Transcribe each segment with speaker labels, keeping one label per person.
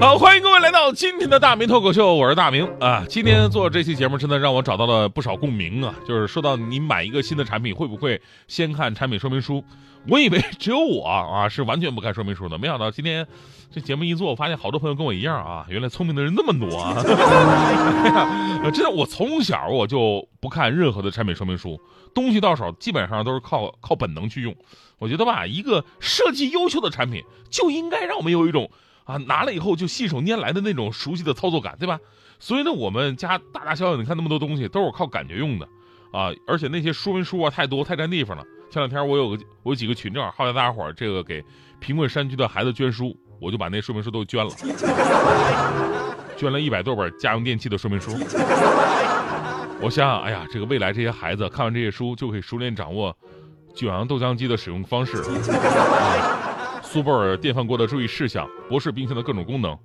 Speaker 1: 好，欢迎各位来到今天的大明脱口秀，我是大明啊。今天做这期节目，真的让我找到了不少共鸣啊。就是说到你买一个新的产品，会不会先看产品说明书？我以为只有我啊是完全不看说明书的，没想到今天这节目一做，我发现好多朋友跟我一样啊。原来聪明的人那么多啊！真的，我从小我就不看任何的产品说明书，东西到手基本上都是靠靠本能去用。我觉得吧，一个设计优秀的产品就应该让我们有一种。啊，拿了以后就信手拈来的那种熟悉的操作感，对吧？所以呢，我们家大大小小，你看那么多东西都是靠感觉用的，啊，而且那些说明书啊太多太占地方了。前两天我有个我有几个群，正好号召大家伙儿这个给贫困山区的孩子捐书，我就把那说明书都捐了，捐了一百多本家用电器的说明书。我想想，哎呀，这个未来这些孩子看完这些书，就可以熟练掌握九阳豆浆机的使用方式。苏泊尔电饭锅的注意事项，博士冰箱的各种功能，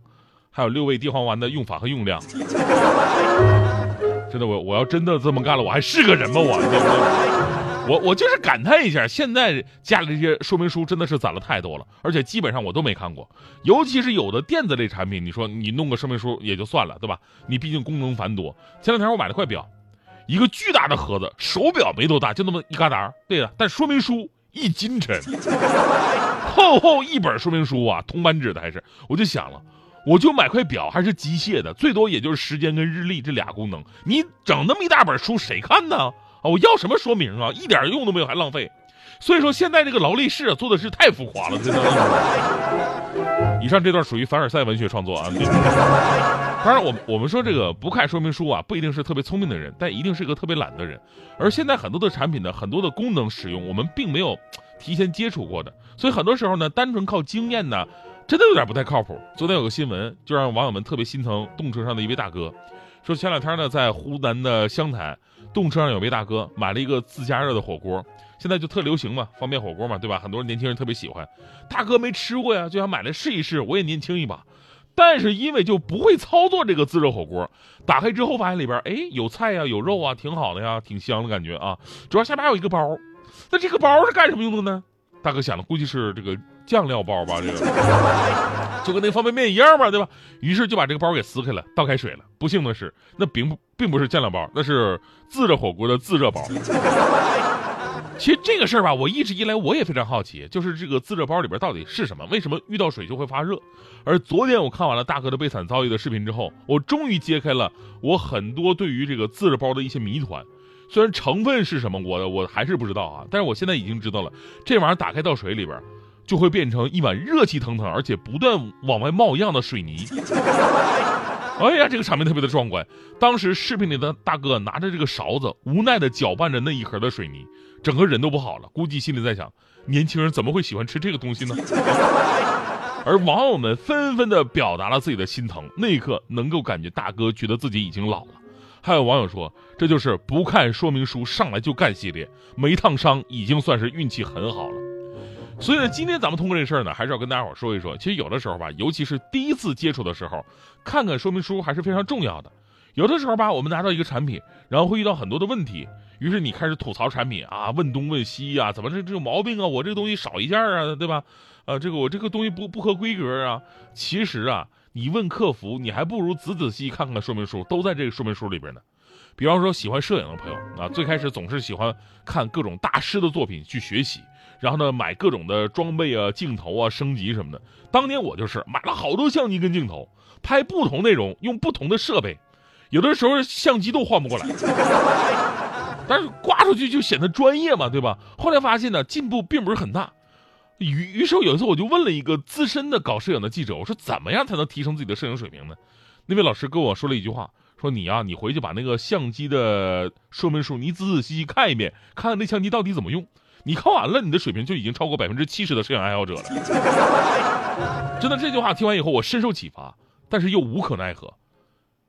Speaker 1: 还有六味地黄丸的用法和用量。真的，我我要真的这么干了，我还是个人吗？我我我就是感叹一下，现在家里这些说明书真的是攒了太多了，而且基本上我都没看过。尤其是有的电子类产品，你说你弄个说明书也就算了，对吧？你毕竟功能繁多。前两天我买了块表，一个巨大的盒子，手表没多大，就那么一疙瘩。对呀，但说明书一斤沉。厚厚一本说明书啊，铜版纸的还是？我就想了，我就买块表，还是机械的，最多也就是时间跟日历这俩功能。你整那么一大本书，谁看呢？啊，我要什么说明啊？一点用都没有，还浪费。所以说，现在这个劳力士啊，做的是太浮夸了，真的。以上这段属于凡尔赛文学创作啊。当然，我我们说这个不看说明书啊，不一定是特别聪明的人，但一定是一个特别懒的人。而现在很多的产品呢，很多的功能使用，我们并没有。提前接触过的，所以很多时候呢，单纯靠经验呢，真的有点不太靠谱。昨天有个新闻，就让网友们特别心疼动车上的一位大哥，说前两天呢，在湖南的湘潭，动车上有位大哥买了一个自加热的火锅，现在就特流行嘛，方便火锅嘛，对吧？很多年轻人特别喜欢。大哥没吃过呀，就想买来试一试，我也年轻一把。但是因为就不会操作这个自热火锅，打开之后发现里边哎有菜呀，有肉啊，挺好的呀，挺香的感觉啊。主要下边还有一个包。那这个包是干什么用的呢？大哥想的，估计是这个酱料包吧，这个 就跟那方便面一样吧，对吧？于是就把这个包给撕开了，倒开水了。不幸的是，那并不并不是酱料包，那是自热火锅的自热包。其实这个事儿吧，我一直以来我也非常好奇，就是这个自热包里边到底是什么？为什么遇到水就会发热？而昨天我看完了大哥的悲惨遭遇的视频之后，我终于揭开了我很多对于这个自热包的一些谜团。虽然成分是什么，我我还是不知道啊。但是我现在已经知道了，这玩意儿打开到水里边，就会变成一碗热气腾腾，而且不断往外冒样的水泥。哎呀，这个场面特别的壮观。当时视频里的大哥拿着这个勺子，无奈的搅拌着那一盒的水泥，整个人都不好了。估计心里在想：年轻人怎么会喜欢吃这个东西呢？而网友们纷纷的表达了自己的心疼。那一刻，能够感觉大哥觉得自己已经老了。还有网友说，这就是不看说明书上来就干系列，没烫伤已经算是运气很好了。所以呢，今天咱们通过这事儿呢，还是要跟大家伙说一说，其实有的时候吧，尤其是第一次接触的时候，看看说明书还是非常重要的。有的时候吧，我们拿到一个产品，然后会遇到很多的问题，于是你开始吐槽产品啊，问东问西呀，怎么这这有毛病啊？我这个东西少一件啊，对吧？呃，这个我这个东西不不合规格啊。其实啊。你问客服，你还不如仔仔细细看看说明书，都在这个说明书里边呢。比方说，喜欢摄影的朋友啊，最开始总是喜欢看各种大师的作品去学习，然后呢，买各种的装备啊、镜头啊、升级什么的。当年我就是买了好多相机跟镜头，拍不同内容用不同的设备，有的时候相机都换不过来，但是挂出去就显得专业嘛，对吧？后来发现呢，进步并不是很大。于于是有一次我就问了一个资深的搞摄影的记者，我说怎么样才能提升自己的摄影水平呢？那位老师跟我说了一句话，说你呀，你回去把那个相机的说明书你仔仔细细看一遍，看看那相机到底怎么用。你看完了，你的水平就已经超过百分之七十的摄影爱好者了。真的，这句话听完以后我深受启发，但是又无可奈何，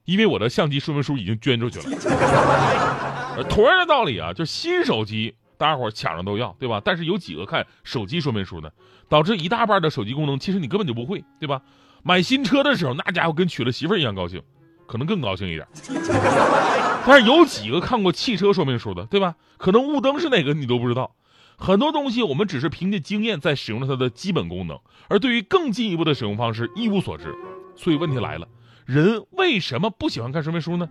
Speaker 1: 因为我的相机说明书已经捐出去了。同样的道理啊，就新手机。大家伙抢着都要，对吧？但是有几个看手机说明书呢？导致一大半的手机功能其实你根本就不会，对吧？买新车的时候，那家伙跟娶了媳妇一样高兴，可能更高兴一点。但是有几个看过汽车说明书的，对吧？可能雾灯是哪个你都不知道。很多东西我们只是凭借经验在使用了它的基本功能，而对于更进一步的使用方式一无所知。所以问题来了，人为什么不喜欢看说明书呢？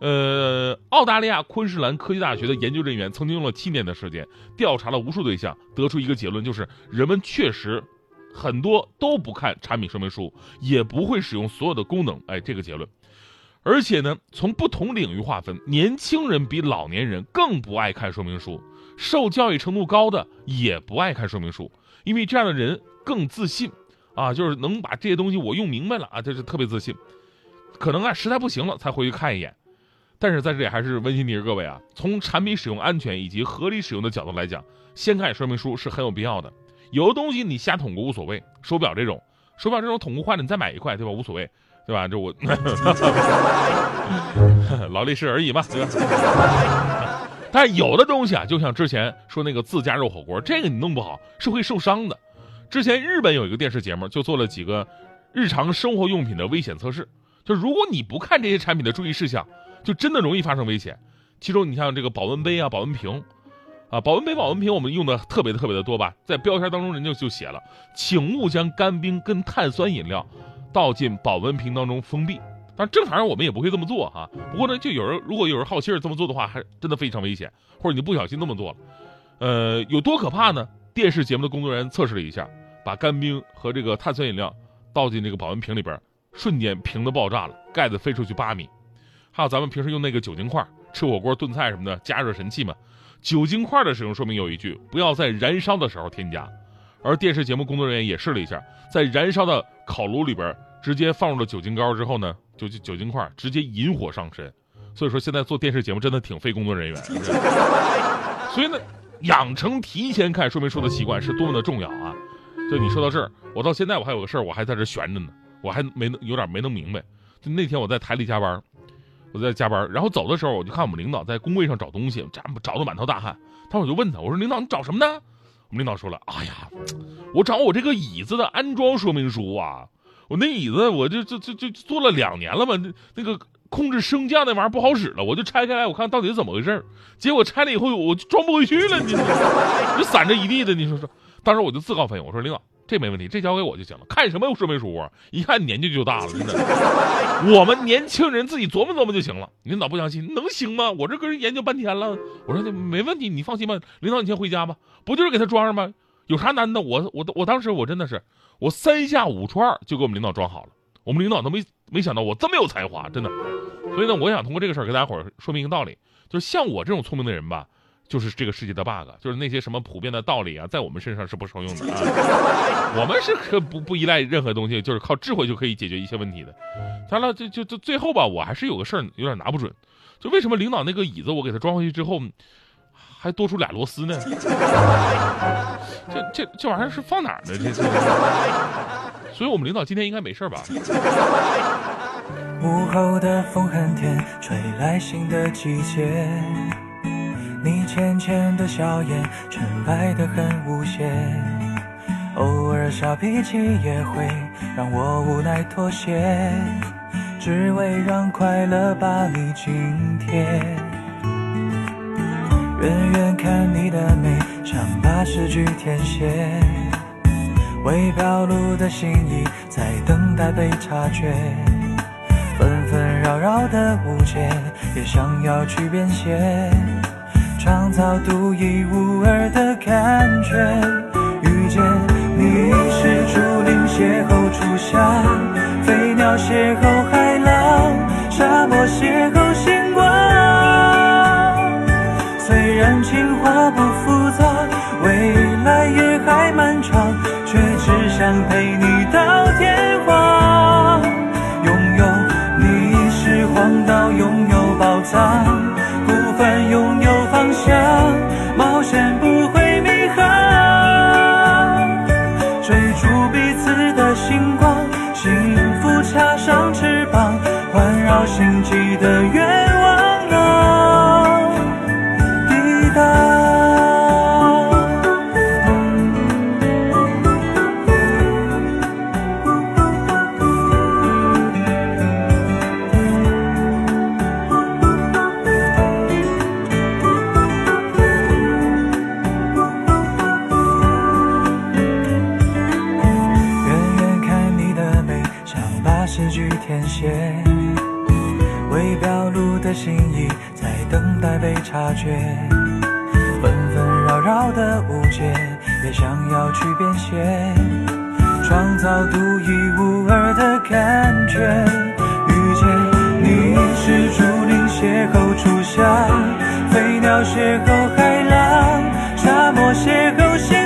Speaker 1: 呃，澳大利亚昆士兰科技大学的研究人员曾经用了七年的时间调查了无数对象，得出一个结论，就是人们确实很多都不看产品说明书，也不会使用所有的功能。哎，这个结论。而且呢，从不同领域划分，年轻人比老年人更不爱看说明书，受教育程度高的也不爱看说明书，因为这样的人更自信啊，就是能把这些东西我用明白了啊，这是特别自信。可能啊，实在不行了才回去看一眼。但是在这里还是温馨提示各位啊，从产品使用安全以及合理使用的角度来讲，先看说明书是很有必要的。有的东西你瞎捅咕无所谓，手表这种，手表这种捅咕坏了你再买一块，对吧？无所谓，对吧？这我 劳力士而已嘛，对吧？但有的东西啊，就像之前说那个自家肉火锅，这个你弄不好是会受伤的。之前日本有一个电视节目就做了几个日常生活用品的危险测试，就如果你不看这些产品的注意事项。就真的容易发生危险，其中你像这个保温杯啊、保温瓶，啊，保温杯、保温瓶我们用的特别特别的多吧，在标签当中人家就写了，请勿将干冰跟碳酸饮料倒进保温瓶当中封闭。正常人我们也不会这么做哈。不过呢，就有人如果有人好心这么做的话，还真的非常危险，或者你不小心那么做了，呃，有多可怕呢？电视节目的工作人员测试了一下，把干冰和这个碳酸饮料倒进这个保温瓶里边，瞬间瓶子爆炸了，盖子飞出去八米。还有咱们平时用那个酒精块吃火锅炖菜什么的加热神器嘛，酒精块的使用说明有一句，不要在燃烧的时候添加。而电视节目工作人员也试了一下，在燃烧的烤炉里边直接放入了酒精膏之后呢，酒精酒精块直接引火上身。所以说现在做电视节目真的挺费工作人员。所以呢，养成提前看说明书的习惯是多么的重要啊！就你说到这儿，我到现在我还有个事儿我还在这悬着呢，我还没能有点没弄明白。就那天我在台里加班。我在加班，然后走的时候，我就看我们领导在工位上找东西，找找的满头大汗。他我就问他，我说领导你找什么呢？我们领导说了，哎呀，我找我这个椅子的安装说明书啊。我那椅子我就就就就坐了两年了嘛，那那个控制升降那玩意儿不好使了，我就拆开来我看到底是怎么回事结果拆了以后我就装不回去了，你 就散着一地的，你说说。当时我就自告奋勇，我说领导。这没问题，这交给我就行了。看什么说明书啊？一看年纪就大了，真的。我们年轻人自己琢磨琢磨就行了。领导不相信，能行吗？我这跟人研究半天了。我说没问题，你放心吧。领导，你先回家吧。不就是给他装上吗？有啥难的？我我我当时我真的是，我三下五除二就给我们领导装好了。我们领导都没没想到我这么有才华，真的。所以呢，我想通过这个事儿给大家伙儿说明一个道理，就是像我这种聪明的人吧。就是这个世界的 bug，就是那些什么普遍的道理啊，在我们身上是不受用的啊。我们是可不不依赖任何东西，就是靠智慧就可以解决一些问题的。当然了，就就就最后吧，我还是有个事儿有点拿不准，就为什么领导那个椅子我给他装回去之后，还多出俩螺丝呢？这这这玩意儿是放哪儿呢？这这。所以我们领导今天应该没事吧？午后的风很甜，吹来新的季节。你浅浅的笑颜，纯白的很无邪，偶尔小脾气也会让我无奈妥协，只为让快乐把你紧贴。远远看你的美，像把诗句填写，未表露的心意在等待被察觉，纷纷扰扰的误解，也想要去编写。创造独一无二的感觉，遇见你是竹林邂逅初夏，飞鸟邂逅有未表露的心意在等待被
Speaker 2: 察觉，纷纷扰扰的误解也想要去编写，创造独一无二的感觉。遇见你是注定邂逅初夏，飞鸟邂逅海浪，沙漠邂逅星。